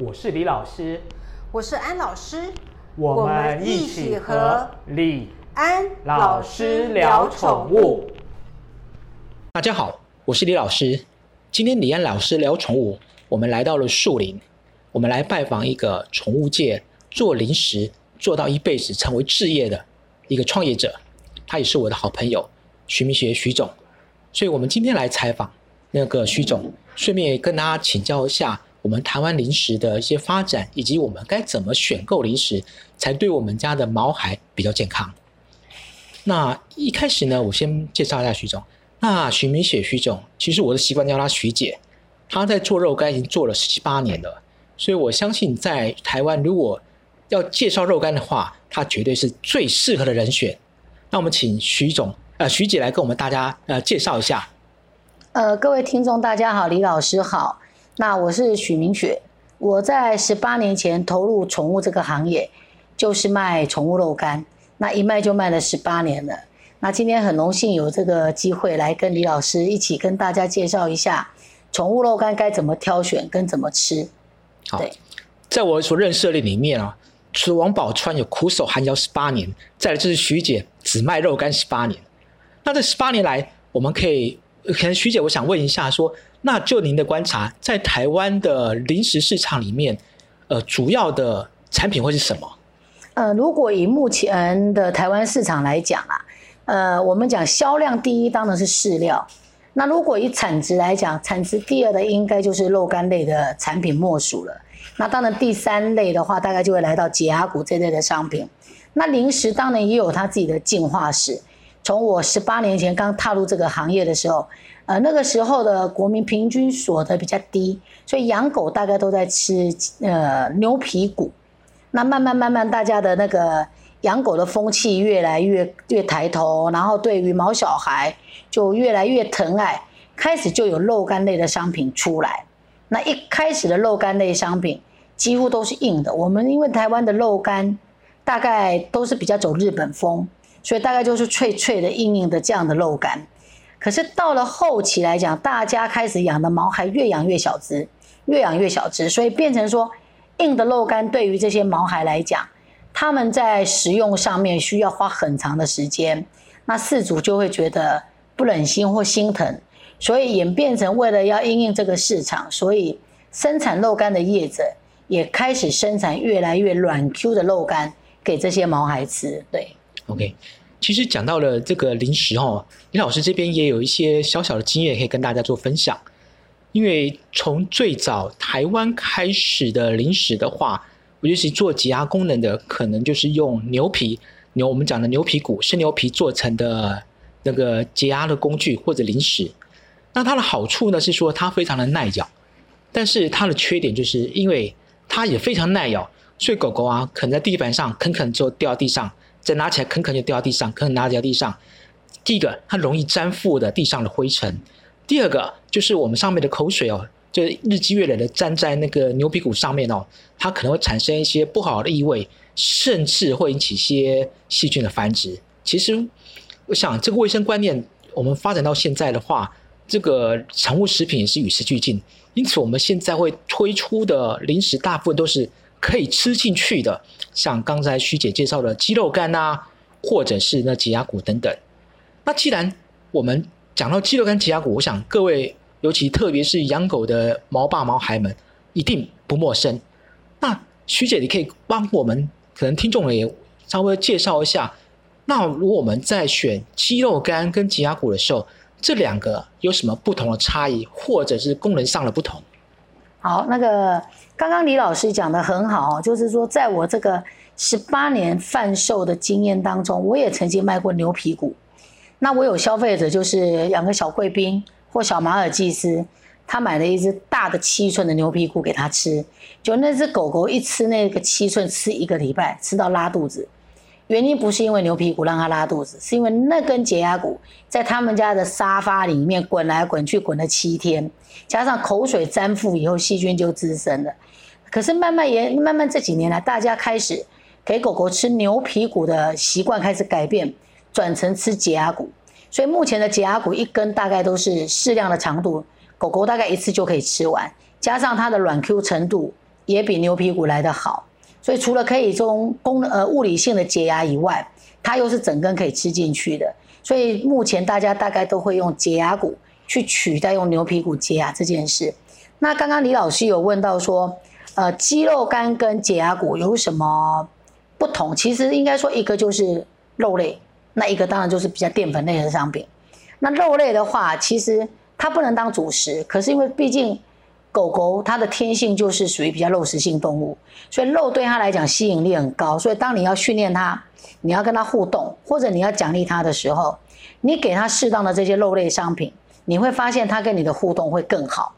我是李老师，我是安老师，我们一起和李安老师聊宠物。大家好，我是李老师。今天李安老师聊宠物，我们来到了树林，我们来拜访一个宠物界做零食做到一辈子成为置业的一个创业者，他也是我的好朋友徐明学徐总。所以我们今天来采访那个徐总，顺便跟大家请教一下我们台湾零食的一些发展，以及我们该怎么选购零食才对我们家的毛孩比较健康。那一开始呢，我先介绍一下徐总。那徐明雪徐总，其实我的习惯叫她徐姐，她在做肉干已经做了十七八年了，所以我相信在台湾如果要介绍肉干的话，她绝对是最适合的人选。那我们请徐总。呃，徐姐来跟我们大家呃介绍一下。呃，各位听众大家好，李老师好。那我是许明雪，我在十八年前投入宠物这个行业，就是卖宠物肉干，那一卖就卖了十八年了。那今天很荣幸有这个机会来跟李老师一起跟大家介绍一下宠物肉干该怎么挑选跟怎么吃。好，在我所认识的里面啊，除了王宝钏有苦守寒窑十八年，再来就是徐姐只卖肉干十八年。那这十八年来，我们可以，可能徐姐，我想问一下，说，那就您的观察，在台湾的零食市场里面，呃，主要的产品会是什么？呃，如果以目前的台湾市场来讲啊，呃，我们讲销量第一当然是饲料，那如果以产值来讲，产值第二的应该就是肉干类的产品莫属了。那当然第三类的话，大概就会来到解压谷这类的商品。那零食当然也有它自己的进化史。从我十八年前刚踏入这个行业的时候，呃，那个时候的国民平均所得比较低，所以养狗大概都在吃呃牛皮骨。那慢慢慢慢，大家的那个养狗的风气越来越越抬头，然后对于毛小孩就越来越疼爱，开始就有肉干类的商品出来。那一开始的肉干类商品几乎都是硬的，我们因为台湾的肉干大概都是比较走日本风。所以大概就是脆脆的、硬硬的这样的肉干，可是到了后期来讲，大家开始养的毛孩越养越小只，越养越小只，所以变成说硬的肉干对于这些毛孩来讲，他们在食用上面需要花很长的时间，那饲主就会觉得不忍心或心疼，所以演变成为了要应应这个市场，所以生产肉干的业者也开始生产越来越软 Q 的肉干给这些毛孩吃，对。OK，其实讲到了这个零食哦，李老师这边也有一些小小的经验可以跟大家做分享。因为从最早台湾开始的零食的话，我就是做挤压功能的，可能就是用牛皮牛，我们讲的牛皮骨生牛皮做成的那个解压的工具或者零食。那它的好处呢是说它非常的耐咬，但是它的缺点就是因为它也非常耐咬，所以狗狗啊啃在地板上啃啃就掉地上。再拿起来，啃啃就掉到地上，啃啃拿掉地上。第一个，它容易粘附的地上的灰尘；第二个，就是我们上面的口水哦，就日积月累的粘在那个牛皮骨上面哦，它可能会产生一些不好的异味，甚至会引起一些细菌的繁殖。其实，我想这个卫生观念，我们发展到现在的话，这个宠物食品也是与时俱进。因此，我们现在会推出的零食，大部分都是。可以吃进去的，像刚才徐姐介绍的鸡肉干啊，或者是那挤压骨等等。那既然我们讲到鸡肉干、挤压骨，我想各位，尤其特别是养狗的毛爸毛孩们，一定不陌生。那徐姐，你可以帮我们，可能听众也稍微介绍一下。那如果我们在选鸡肉干跟挤压骨的时候，这两个有什么不同的差异，或者是功能上的不同？好，那个刚刚李老师讲的很好，就是说，在我这个十八年贩售的经验当中，我也曾经卖过牛皮骨。那我有消费者就是养个小贵宾或小马尔济斯，他买了一只大的七寸的牛皮骨给他吃，就那只狗狗一吃那个七寸，吃一个礼拜，吃到拉肚子。原因不是因为牛皮骨让它拉肚子，是因为那根解压骨在他们家的沙发里面滚来滚去，滚了七天，加上口水粘附以后，细菌就滋生了。可是慢慢也慢慢这几年来，大家开始给狗狗吃牛皮骨的习惯开始改变，转成吃解压骨。所以目前的解压骨一根大概都是适量的长度，狗狗大概一次就可以吃完，加上它的软 Q 程度，也比牛皮骨来得好。所以除了可以从功能呃物理性的解牙以外，它又是整根可以吃进去的。所以目前大家大概都会用解牙骨去取代用牛皮骨解牙这件事。那刚刚李老师有问到说，呃，鸡肉干跟解牙骨有什么不同？其实应该说一个就是肉类，那一个当然就是比较淀粉类的商品。那肉类的话，其实它不能当主食，可是因为毕竟。狗狗它的天性就是属于比较肉食性动物，所以肉对它来讲吸引力很高。所以当你要训练它，你要跟它互动，或者你要奖励它的时候，你给它适当的这些肉类商品，你会发现它跟你的互动会更好。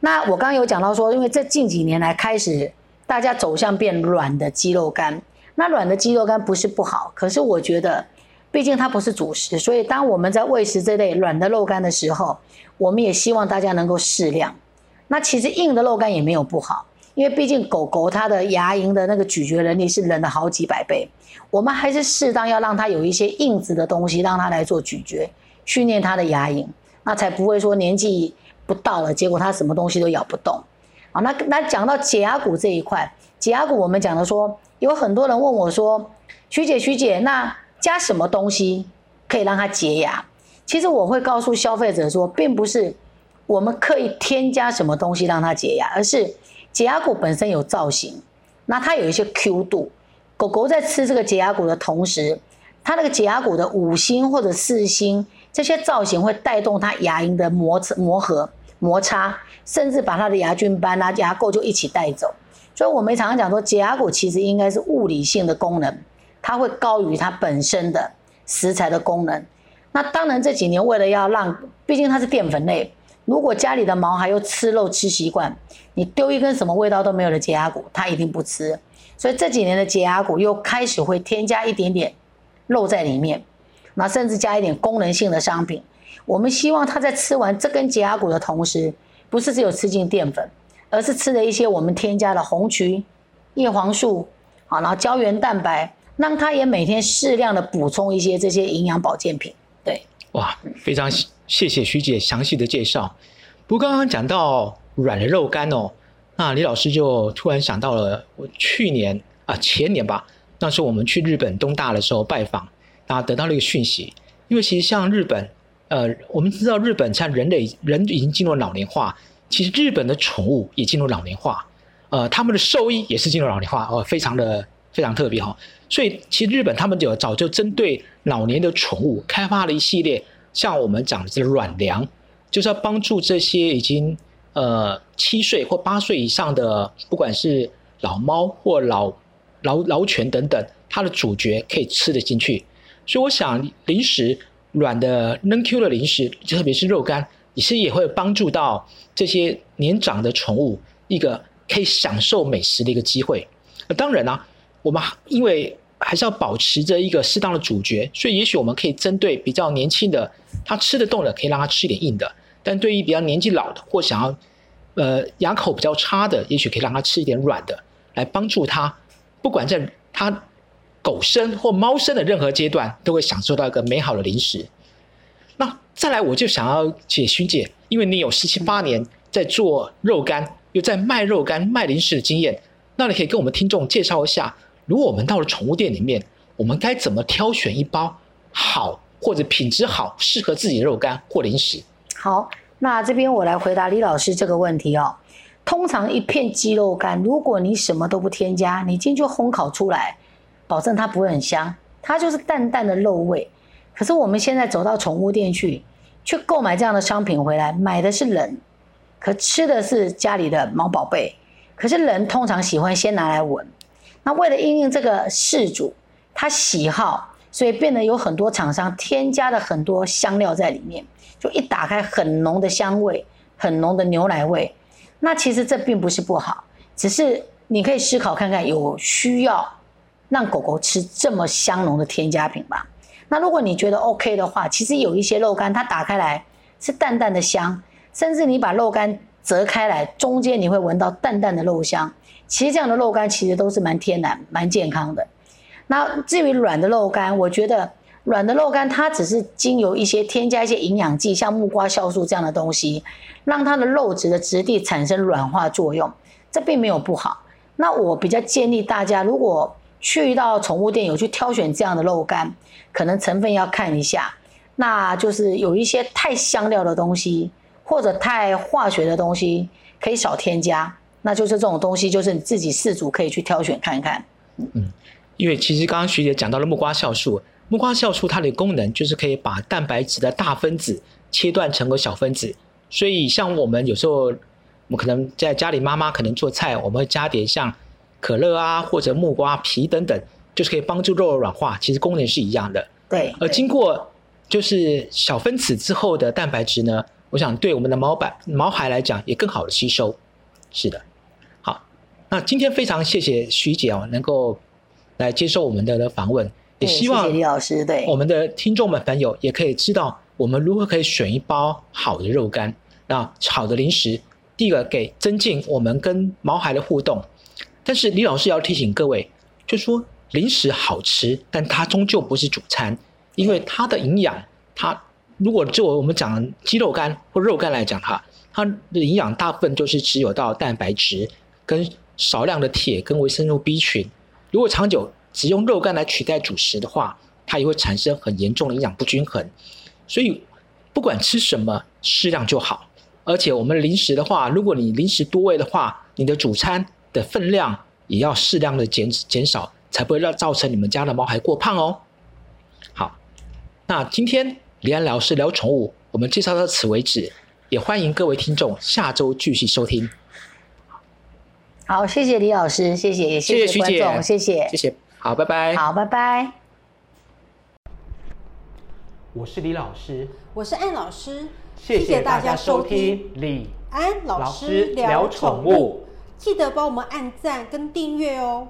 那我刚刚有讲到说，因为这近几年来开始大家走向变软的鸡肉干，那软的鸡肉干不是不好，可是我觉得，毕竟它不是主食，所以当我们在喂食这类软的肉干的时候，我们也希望大家能够适量。那其实硬的肉干也没有不好，因为毕竟狗狗它的牙龈的那个咀嚼能力是人的好几百倍，我们还是适当要让它有一些硬质的东西让它来做咀嚼，训练它的牙龈，那才不会说年纪不到了，结果它什么东西都咬不动。好，那那讲到解牙骨这一块，解牙骨我们讲的说，有很多人问我说，徐姐徐姐，那加什么东西可以让它洁牙？其实我会告诉消费者说，并不是。我们刻意添加什么东西让它解压，而是解压骨本身有造型，那它有一些 Q 度。狗狗在吃这个解压骨的同时，它那个解压骨的五星或者四星这些造型会带动它牙龈的磨磨合摩擦，甚至把它的牙菌斑啊牙垢就一起带走。所以我们常常讲说，解压骨其实应该是物理性的功能，它会高于它本身的食材的功能。那当然这几年为了要让，毕竟它是淀粉类。如果家里的毛孩又吃肉吃习惯，你丢一根什么味道都没有的洁牙骨，它一定不吃。所以这几年的洁牙骨又开始会添加一点点肉在里面，那甚至加一点功能性的商品。我们希望他在吃完这根洁牙骨的同时，不是只有吃进淀粉，而是吃了一些我们添加的红曲、叶黄素，好，然后胶原蛋白，让他也每天适量的补充一些这些营养保健品。对，哇，非常。谢谢徐姐详细的介绍。不过刚刚讲到软的肉干哦，那李老师就突然想到了，我去年啊前年吧，那时候我们去日本东大的时候拜访，啊得到了一个讯息，因为其实像日本，呃，我们知道日本像人类人已经进入老年化，其实日本的宠物也进入老年化，呃，他们的兽医也是进入老年化哦，非常的非常特别哈。所以其实日本他们就早就针对老年的宠物开发了一系列。像我们讲的这个软粮，就是要帮助这些已经呃七岁或八岁以上的，不管是老猫或老老老犬等等，它的主角可以吃得进去。所以我想，零食软的嫩 Q 的零食，特别是肉干，其实也会帮助到这些年长的宠物一个可以享受美食的一个机会。那当然呢，我们因为。还是要保持着一个适当的主角，所以也许我们可以针对比较年轻的，他吃得动的，可以让他吃一点硬的；但对于比较年纪老的或想要，呃，牙口比较差的，也许可以让他吃一点软的，来帮助他，不管在他狗生或猫生的任何阶段，都会享受到一个美好的零食。那再来，我就想要解徐姐，因为你有十七八年在做肉干，又在卖肉干、卖零食的经验，那你可以跟我们听众介绍一下。如果我们到了宠物店里面，我们该怎么挑选一包好或者品质好、适合自己的肉干或零食？好，那这边我来回答李老师这个问题哦。通常一片鸡肉干，如果你什么都不添加，你进去烘烤出来，保证它不会很香，它就是淡淡的肉味。可是我们现在走到宠物店去，去购买这样的商品回来，买的是人，可吃的是家里的毛宝贝。可是人通常喜欢先拿来闻。那为了应应这个事主他喜好，所以变得有很多厂商添加了很多香料在里面，就一打开很浓的香味，很浓的牛奶味。那其实这并不是不好，只是你可以思考看看，有需要让狗狗吃这么香浓的添加品吗？那如果你觉得 OK 的话，其实有一些肉干它打开来是淡淡的香，甚至你把肉干折开来，中间你会闻到淡淡的肉香。其实这样的肉干其实都是蛮天然、蛮健康的。那至于软的肉干，我觉得软的肉干它只是经由一些添加一些营养剂，像木瓜酵素这样的东西，让它的肉质的质地产生软化作用，这并没有不好。那我比较建议大家，如果去到宠物店有去挑选这样的肉干，可能成分要看一下，那就是有一些太香料的东西或者太化学的东西，可以少添加。那就是这种东西，就是你自己饲主可以去挑选看看。嗯嗯，因为其实刚刚徐姐讲到了木瓜酵素，木瓜酵素它的功能就是可以把蛋白质的大分子切断成个小分子，所以像我们有时候，我们可能在家里妈妈可能做菜，我们会加点像可乐啊或者木瓜皮等等，就是可以帮助肉软化，其实功能是一样的。对，而经过就是小分子之后的蛋白质呢，我想对我们的毛板毛孩来讲也更好的吸收。是的。好那今天非常谢谢徐姐哦，能够来接受我们的访问，也希望李老师对我们的听众们朋友也可以知道我们如何可以选一包好的肉干，那好的零食，第一个给增进我们跟毛孩的互动。但是李老师要提醒各位，就说零食好吃，但它终究不是主餐，因为它的营养，它如果就我们讲鸡肉干或肉干来讲哈，它的营养大部分就是只有到蛋白质跟。少量的铁跟维生素 B 群，如果长久只用肉干来取代主食的话，它也会产生很严重的营养不均衡。所以不管吃什么，适量就好。而且我们零食的话，如果你零食多喂的话，你的主餐的分量也要适量的减减少，才不会让造成你们家的猫还过胖哦。好，那今天李安老师聊宠物，我们介绍到此为止，也欢迎各位听众下周继续收听。好，谢谢李老师，谢谢，也谢谢观众，谢谢，谢谢，好，拜拜，好，拜拜。我是李老师，我是安老师，谢谢大家收听。李安老师聊宠物，记得帮我们按赞跟订阅哦。